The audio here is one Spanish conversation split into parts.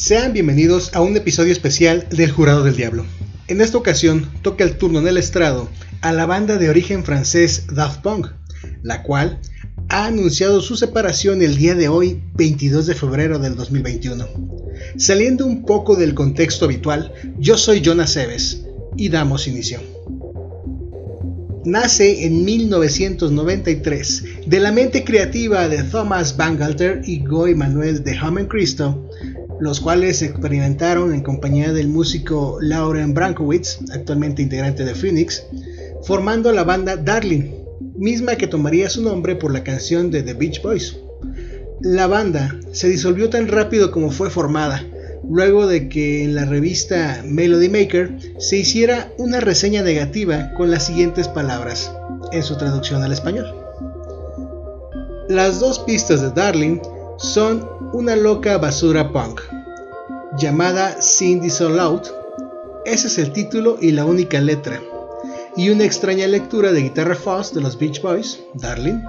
Sean bienvenidos a un episodio especial del Jurado del Diablo. En esta ocasión toca el turno en el estrado a la banda de origen francés Daft Punk, la cual ha anunciado su separación el día de hoy, 22 de febrero del 2021. Saliendo un poco del contexto habitual, yo soy Jonas Eves y damos inicio. Nace en 1993 de la mente creativa de Thomas Bangalter y Guy Manuel de Hammond Cristo los cuales experimentaron en compañía del músico Lauren Brankowitz, actualmente integrante de Phoenix, formando la banda Darling, misma que tomaría su nombre por la canción de The Beach Boys. La banda se disolvió tan rápido como fue formada, luego de que en la revista Melody Maker se hiciera una reseña negativa con las siguientes palabras, en su traducción al español. Las dos pistas de Darling son una loca basura punk, llamada Cindy So Loud. Ese es el título y la única letra. Y una extraña lectura de guitarra fuzz de los Beach Boys, Darling.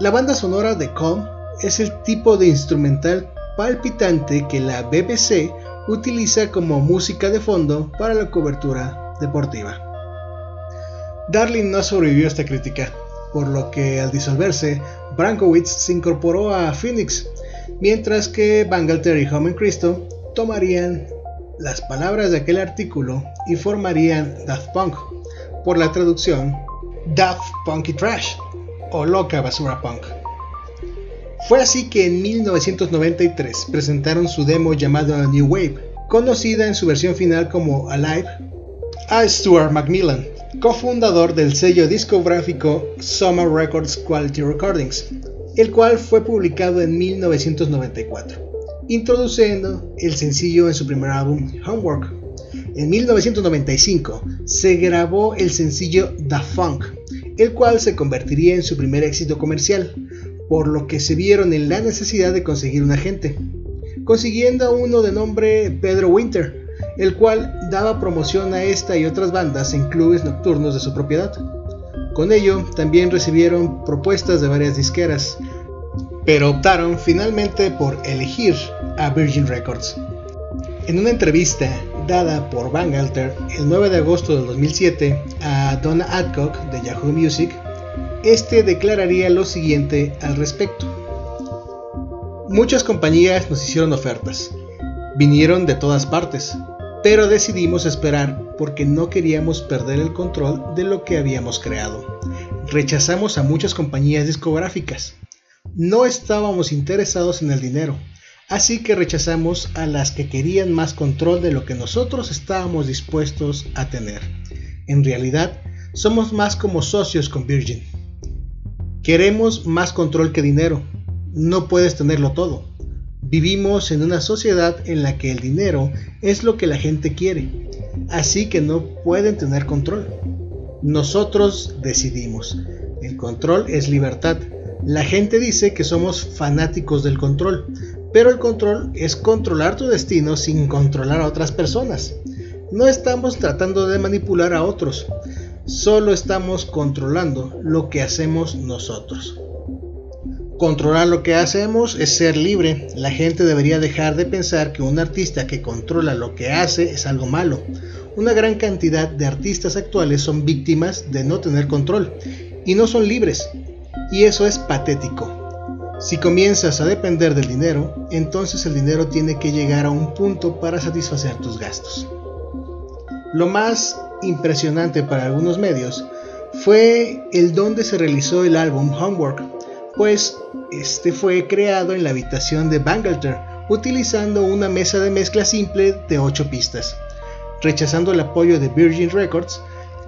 La banda sonora de Calm es el tipo de instrumental palpitante que la BBC utiliza como música de fondo para la cobertura deportiva. Darling no sobrevivió a esta crítica, por lo que al disolverse, Brankowitz se incorporó a Phoenix mientras que Bangalter y Home Cristo tomarían las palabras de aquel artículo y formarían Daft Punk, por la traducción Daft Punky Trash o Loca Basura Punk. Fue así que en 1993 presentaron su demo llamado New Wave, conocida en su versión final como Alive, a Stuart Macmillan, cofundador del sello discográfico Summer Records Quality Recordings, el cual fue publicado en 1994, introduciendo el sencillo en su primer álbum Homework. En 1995 se grabó el sencillo The Funk, el cual se convertiría en su primer éxito comercial, por lo que se vieron en la necesidad de conseguir un agente, consiguiendo a uno de nombre Pedro Winter, el cual daba promoción a esta y otras bandas en clubes nocturnos de su propiedad. Con ello, también recibieron propuestas de varias disqueras, pero optaron finalmente por elegir a Virgin Records. En una entrevista dada por Van Alter el 9 de agosto de 2007 a Donna Adcock de Yahoo Music, este declararía lo siguiente al respecto. Muchas compañías nos hicieron ofertas, vinieron de todas partes, pero decidimos esperar porque no queríamos perder el control de lo que habíamos creado. Rechazamos a muchas compañías discográficas. No estábamos interesados en el dinero, así que rechazamos a las que querían más control de lo que nosotros estábamos dispuestos a tener. En realidad, somos más como socios con Virgin. Queremos más control que dinero. No puedes tenerlo todo. Vivimos en una sociedad en la que el dinero es lo que la gente quiere, así que no pueden tener control. Nosotros decidimos. El control es libertad. La gente dice que somos fanáticos del control, pero el control es controlar tu destino sin controlar a otras personas. No estamos tratando de manipular a otros, solo estamos controlando lo que hacemos nosotros. Controlar lo que hacemos es ser libre. La gente debería dejar de pensar que un artista que controla lo que hace es algo malo. Una gran cantidad de artistas actuales son víctimas de no tener control y no son libres. Y eso es patético. Si comienzas a depender del dinero, entonces el dinero tiene que llegar a un punto para satisfacer tus gastos. Lo más impresionante para algunos medios fue el donde se realizó el álbum Homework, pues este fue creado en la habitación de Bangalter utilizando una mesa de mezcla simple de 8 pistas, rechazando el apoyo de Virgin Records,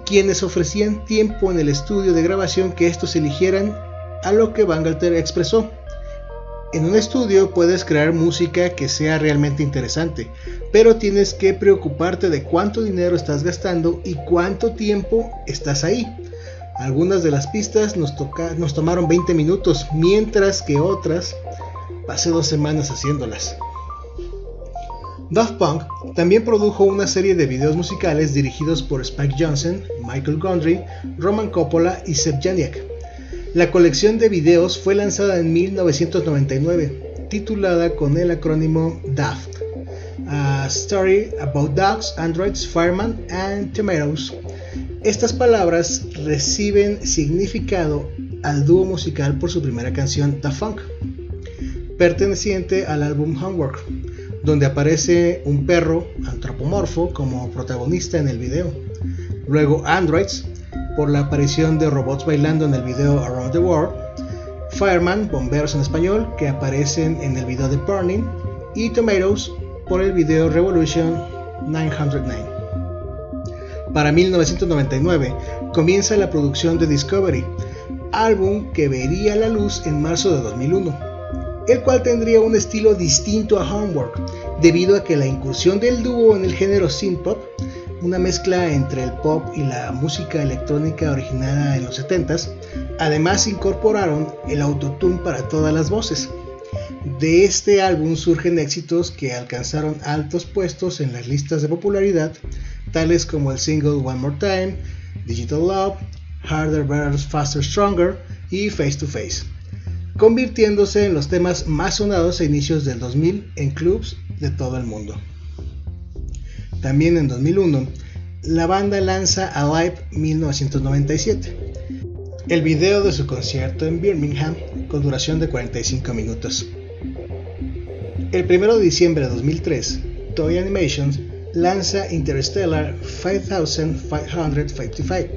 quienes ofrecían tiempo en el estudio de grabación que estos eligieran, a lo que Bangalter expresó. En un estudio puedes crear música que sea realmente interesante, pero tienes que preocuparte de cuánto dinero estás gastando y cuánto tiempo estás ahí. Algunas de las pistas nos, nos tomaron 20 minutos, mientras que otras pasé dos semanas haciéndolas. Daft Punk también produjo una serie de videos musicales dirigidos por Spike Johnson, Michael Gondry, Roman Coppola y Seb Janiak. La colección de videos fue lanzada en 1999, titulada con el acrónimo DAFT, A Story About Dogs, Androids, Fireman and Tomatoes. Estas palabras reciben significado al dúo musical por su primera canción The Funk, perteneciente al álbum Homework, donde aparece un perro antropomorfo como protagonista en el video. Luego Androids, por la aparición de robots bailando en el video Around the World, Fireman, bomberos en español, que aparecen en el video de Burning, y Tomatoes por el video Revolution 909. Para 1999 comienza la producción de Discovery, álbum que vería la luz en marzo de 2001, el cual tendría un estilo distinto a Homework, debido a que la incursión del dúo en el género synth-pop una mezcla entre el pop y la música electrónica originada en los 70s. Además incorporaron el autotune para todas las voces. De este álbum surgen éxitos que alcanzaron altos puestos en las listas de popularidad, tales como el single One More Time, Digital Love, Harder, Better, Faster, Stronger y Face to Face, convirtiéndose en los temas más sonados a inicios del 2000 en clubs de todo el mundo. También en 2001, la banda lanza Alive 1997, el video de su concierto en Birmingham con duración de 45 minutos. El 1 de diciembre de 2003, Toy Animations lanza Interstellar 5555,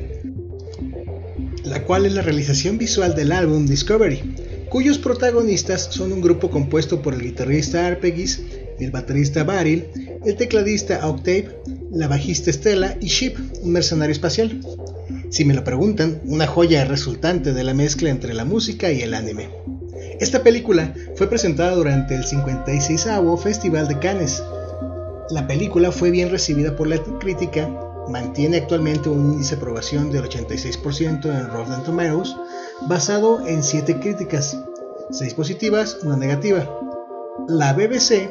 la cual es la realización visual del álbum Discovery, cuyos protagonistas son un grupo compuesto por el guitarrista Arpegis, el baterista Baril, el tecladista Octave, la bajista Stella y Ship, un mercenario espacial. Si me lo preguntan, una joya resultante de la mezcla entre la música y el anime. Esta película fue presentada durante el 56 Festival de Cannes. La película fue bien recibida por la crítica, mantiene actualmente un índice de aprobación del 86% en Rotten Tomatoes, basado en 7 críticas, 6 positivas, una negativa. La BBC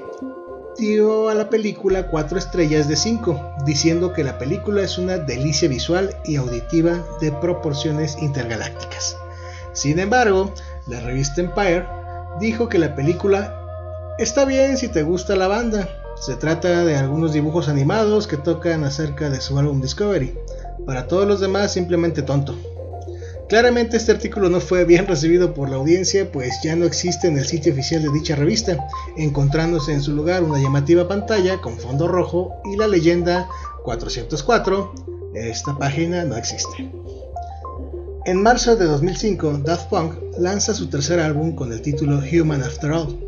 dio a la película 4 estrellas de 5, diciendo que la película es una delicia visual y auditiva de proporciones intergalácticas. Sin embargo, la revista Empire dijo que la película está bien si te gusta la banda. Se trata de algunos dibujos animados que tocan acerca de su álbum Discovery. Para todos los demás simplemente tonto. Claramente este artículo no fue bien recibido por la audiencia, pues ya no existe en el sitio oficial de dicha revista, encontrándose en su lugar una llamativa pantalla con fondo rojo y la leyenda 404. Esta página no existe. En marzo de 2005, Daft Punk lanza su tercer álbum con el título Human After All,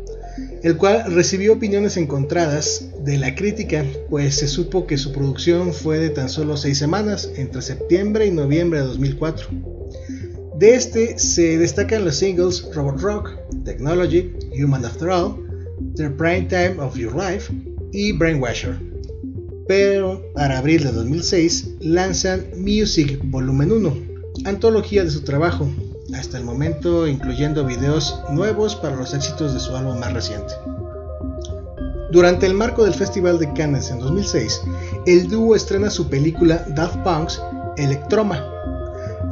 el cual recibió opiniones encontradas de la crítica, pues se supo que su producción fue de tan solo seis semanas, entre septiembre y noviembre de 2004. De este se destacan los singles Robot Rock, Technology, Human After All, The Prime Time of Your Life y Brainwasher. Pero para abril de 2006 lanzan Music Volumen 1, antología de su trabajo, hasta el momento incluyendo videos nuevos para los éxitos de su álbum más reciente. Durante el marco del Festival de Cannes en 2006, el dúo estrena su película Daft Punk's Electroma,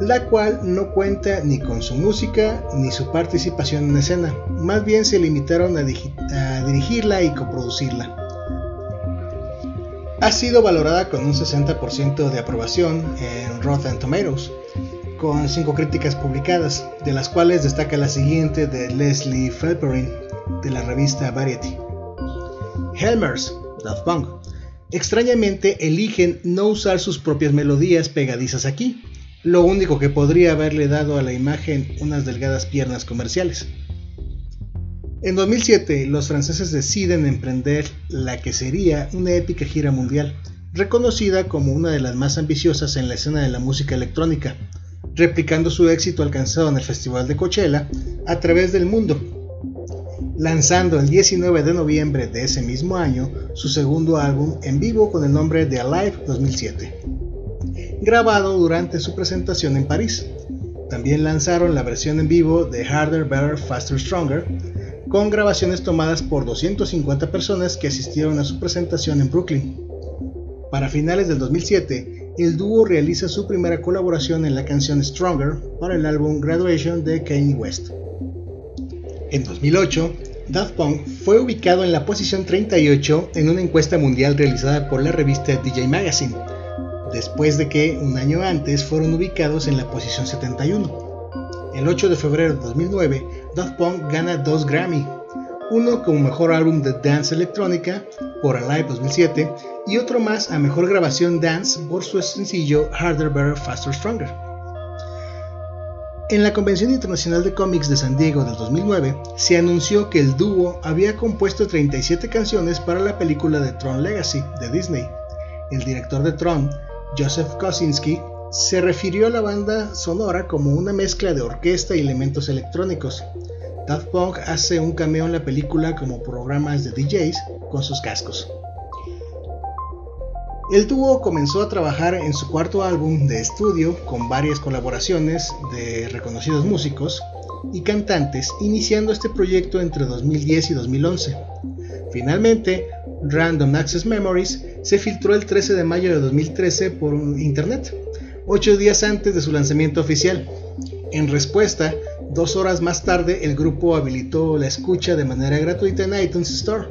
la cual no cuenta ni con su música ni su participación en escena, más bien se limitaron a, dirigirla y coproducirla. Ha sido valorada con un 60% de aprobación en Rotten Tomatoes, con 5 críticas publicadas, de las cuales destaca la siguiente de Leslie Felperin de la revista Variety. Helmers, Daft Punk, extrañamente eligen no usar sus propias melodías pegadizas aquí, lo único que podría haberle dado a la imagen unas delgadas piernas comerciales. En 2007, los franceses deciden emprender la que sería una épica gira mundial, reconocida como una de las más ambiciosas en la escena de la música electrónica, replicando su éxito alcanzado en el Festival de Coachella a través del mundo, lanzando el 19 de noviembre de ese mismo año su segundo álbum en vivo con el nombre de Alive 2007 grabado durante su presentación en París. También lanzaron la versión en vivo de Harder, Better, Faster, Stronger, con grabaciones tomadas por 250 personas que asistieron a su presentación en Brooklyn. Para finales del 2007, el dúo realiza su primera colaboración en la canción Stronger para el álbum Graduation de Kanye West. En 2008, Daft Punk fue ubicado en la posición 38 en una encuesta mundial realizada por la revista DJ Magazine, después de que un año antes fueron ubicados en la posición 71. El 8 de febrero de 2009, Daft Punk gana dos Grammy, uno como mejor álbum de dance electrónica por Alive 2007 y otro más a mejor grabación dance por su sencillo Harder, Better, Faster, Stronger. En la Convención Internacional de Cómics de San Diego del 2009 se anunció que el dúo había compuesto 37 canciones para la película de Tron Legacy de Disney. El director de Tron, Joseph Kosinski, se refirió a la banda sonora como una mezcla de orquesta y elementos electrónicos. Daft Punk hace un cameo en la película como programas de DJs con sus cascos. El dúo comenzó a trabajar en su cuarto álbum de estudio con varias colaboraciones de reconocidos músicos y cantantes, iniciando este proyecto entre 2010 y 2011. Finalmente, Random Access Memories se filtró el 13 de mayo de 2013 por internet, ocho días antes de su lanzamiento oficial. En respuesta, dos horas más tarde el grupo habilitó la escucha de manera gratuita en iTunes Store.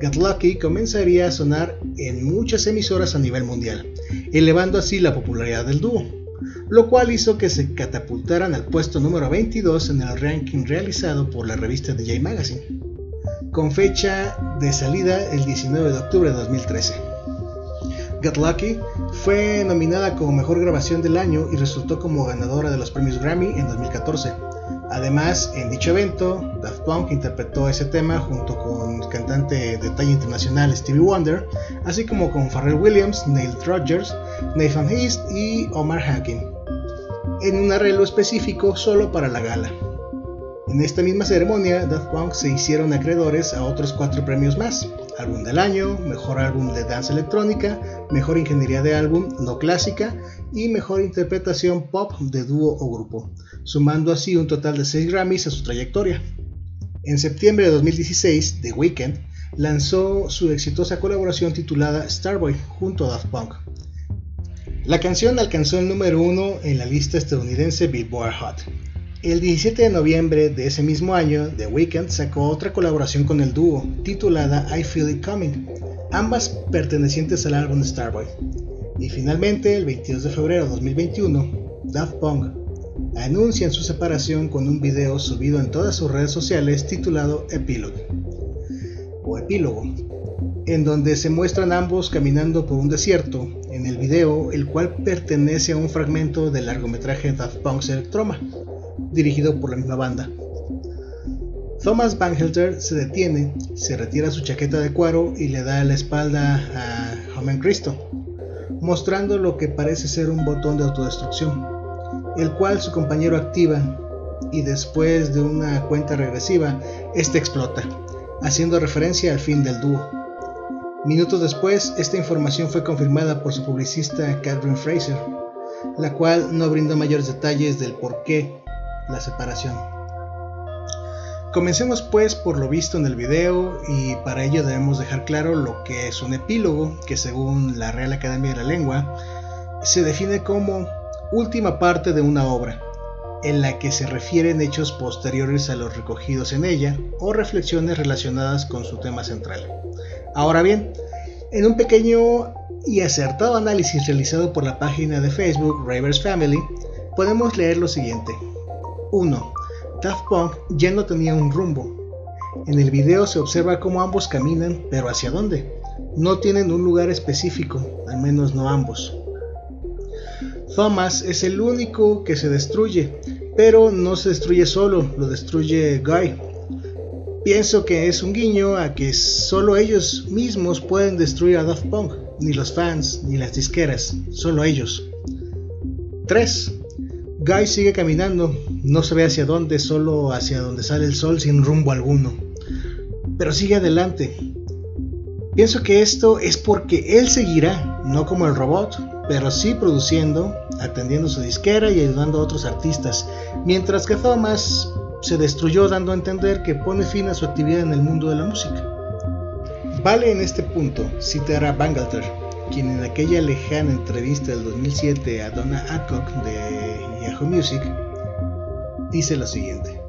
Get Lucky comenzaría a sonar en muchas emisoras a nivel mundial, elevando así la popularidad del dúo, lo cual hizo que se catapultaran al puesto número 22 en el ranking realizado por la revista DJ Magazine, con fecha de salida el 19 de octubre de 2013. Get Lucky fue nominada como mejor grabación del año y resultó como ganadora de los premios Grammy en 2014 Además, en dicho evento, Daft Punk interpretó ese tema junto con el cantante de talla internacional Stevie Wonder, así como con Pharrell Williams, Neil Rogers, Nathan East y Omar Hakim, en un arreglo específico solo para la gala. En esta misma ceremonia, Daft Punk se hicieron acreedores a otros cuatro premios más: Álbum del Año, Mejor Álbum de Danza Electrónica, Mejor Ingeniería de Álbum No Clásica y Mejor Interpretación Pop de Dúo o Grupo sumando así un total de 6 Grammys a su trayectoria. En septiembre de 2016, The Weeknd lanzó su exitosa colaboración titulada Starboy junto a Daft Punk. La canción alcanzó el número uno en la lista estadounidense Billboard Hot. El 17 de noviembre de ese mismo año, The Weeknd sacó otra colaboración con el dúo, titulada I Feel It Coming, ambas pertenecientes al álbum Starboy. Y finalmente, el 22 de febrero de 2021, Daft Punk anuncian su separación con un video subido en todas sus redes sociales titulado Epilogue o Epílogo, en donde se muestran ambos caminando por un desierto, en el video el cual pertenece a un fragmento del largometraje Daft Punk's Electroma, dirigido por la misma banda. Thomas Bangalter se detiene, se retira su chaqueta de cuero y le da la espalda a Homen Cristo, mostrando lo que parece ser un botón de autodestrucción el cual su compañero activa y después de una cuenta regresiva, este explota, haciendo referencia al fin del dúo. Minutos después, esta información fue confirmada por su publicista Catherine Fraser, la cual no brindó mayores detalles del por qué la separación. Comencemos pues por lo visto en el video y para ello debemos dejar claro lo que es un epílogo, que según la Real Academia de la Lengua se define como última parte de una obra, en la que se refieren hechos posteriores a los recogidos en ella o reflexiones relacionadas con su tema central. Ahora bien, en un pequeño y acertado análisis realizado por la página de Facebook Ravers Family, podemos leer lo siguiente. 1. Daft Punk ya no tenía un rumbo. En el video se observa cómo ambos caminan, pero ¿hacia dónde? No tienen un lugar específico, al menos no ambos. Thomas es el único que se destruye, pero no se destruye solo, lo destruye Guy. Pienso que es un guiño a que solo ellos mismos pueden destruir a Daft Punk, ni los fans, ni las disqueras, solo ellos. 3. Guy sigue caminando, no se ve hacia dónde, solo hacia donde sale el sol sin rumbo alguno. Pero sigue adelante. Pienso que esto es porque él seguirá, no como el robot, pero sí produciendo, atendiendo su disquera y ayudando a otros artistas, mientras que Thomas se destruyó dando a entender que pone fin a su actividad en el mundo de la música. Vale en este punto citar Bangalter, quien en aquella lejana entrevista del 2007 a Donna Adcock de Yahoo Music dice lo siguiente.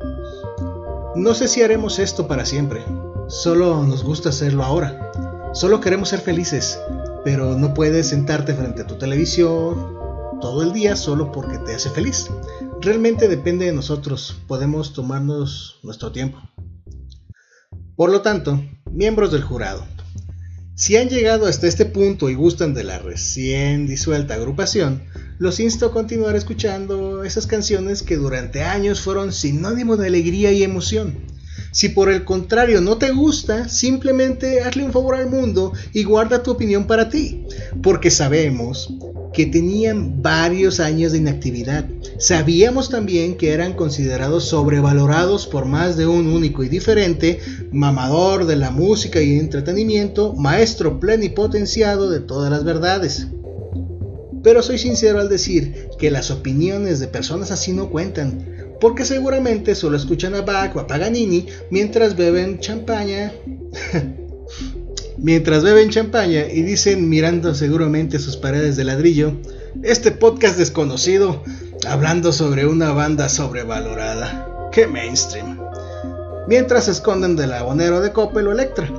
No sé si haremos esto para siempre. Solo nos gusta hacerlo ahora. Solo queremos ser felices, pero no puedes sentarte frente a tu televisión todo el día solo porque te hace feliz. Realmente depende de nosotros. Podemos tomarnos nuestro tiempo. Por lo tanto, miembros del jurado, si han llegado hasta este punto y gustan de la recién disuelta agrupación, los insto a continuar escuchando esas canciones que durante años fueron sinónimo de alegría y emoción. Si por el contrario no te gusta, simplemente hazle un favor al mundo y guarda tu opinión para ti, porque sabemos que tenían varios años de inactividad. Sabíamos también que eran considerados sobrevalorados por más de un único y diferente, mamador de la música y entretenimiento, maestro plenipotenciado de todas las verdades. Pero soy sincero al decir que las opiniones de personas así no cuentan, porque seguramente solo escuchan a Bach o a Paganini mientras beben champaña mientras beben champaña y dicen mirando seguramente sus paredes de ladrillo, este podcast desconocido hablando sobre una banda sobrevalorada. ¡Qué mainstream! Mientras se esconden del abonero de Coppel o Electra.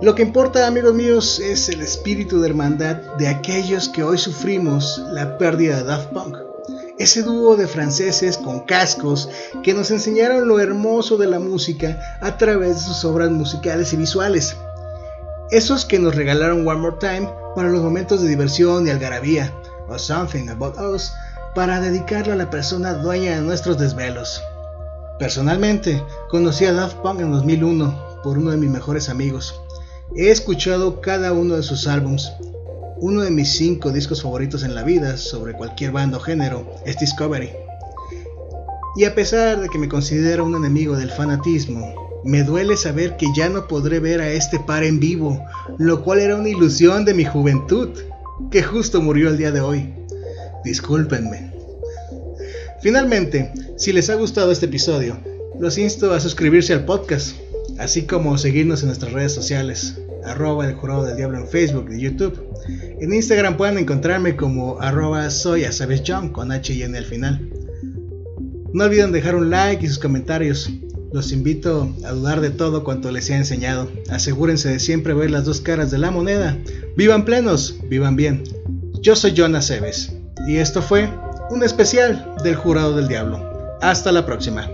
Lo que importa, amigos míos, es el espíritu de hermandad de aquellos que hoy sufrimos la pérdida de Daft Punk. Ese dúo de franceses con cascos que nos enseñaron lo hermoso de la música a través de sus obras musicales y visuales. Esos que nos regalaron One More Time para los momentos de diversión y algarabía, o Something About Us para dedicarlo a la persona dueña de nuestros desvelos. Personalmente, conocí a Daft Punk en 2001 por uno de mis mejores amigos. He escuchado cada uno de sus álbums. Uno de mis cinco discos favoritos en la vida sobre cualquier banda o género es Discovery. Y a pesar de que me considero un enemigo del fanatismo, me duele saber que ya no podré ver a este par en vivo, lo cual era una ilusión de mi juventud, que justo murió el día de hoy. Discúlpenme. Finalmente, si les ha gustado este episodio, los insto a suscribirse al podcast, así como seguirnos en nuestras redes sociales, arroba el jurado del diablo en Facebook y YouTube. En Instagram pueden encontrarme como arroba soy John con H y N al final. No olviden dejar un like y sus comentarios. Los invito a dudar de todo cuanto les he enseñado. Asegúrense de siempre ver las dos caras de la moneda. Vivan plenos, vivan bien. Yo soy Jonas Seves y esto fue un especial del Jurado del Diablo. Hasta la próxima.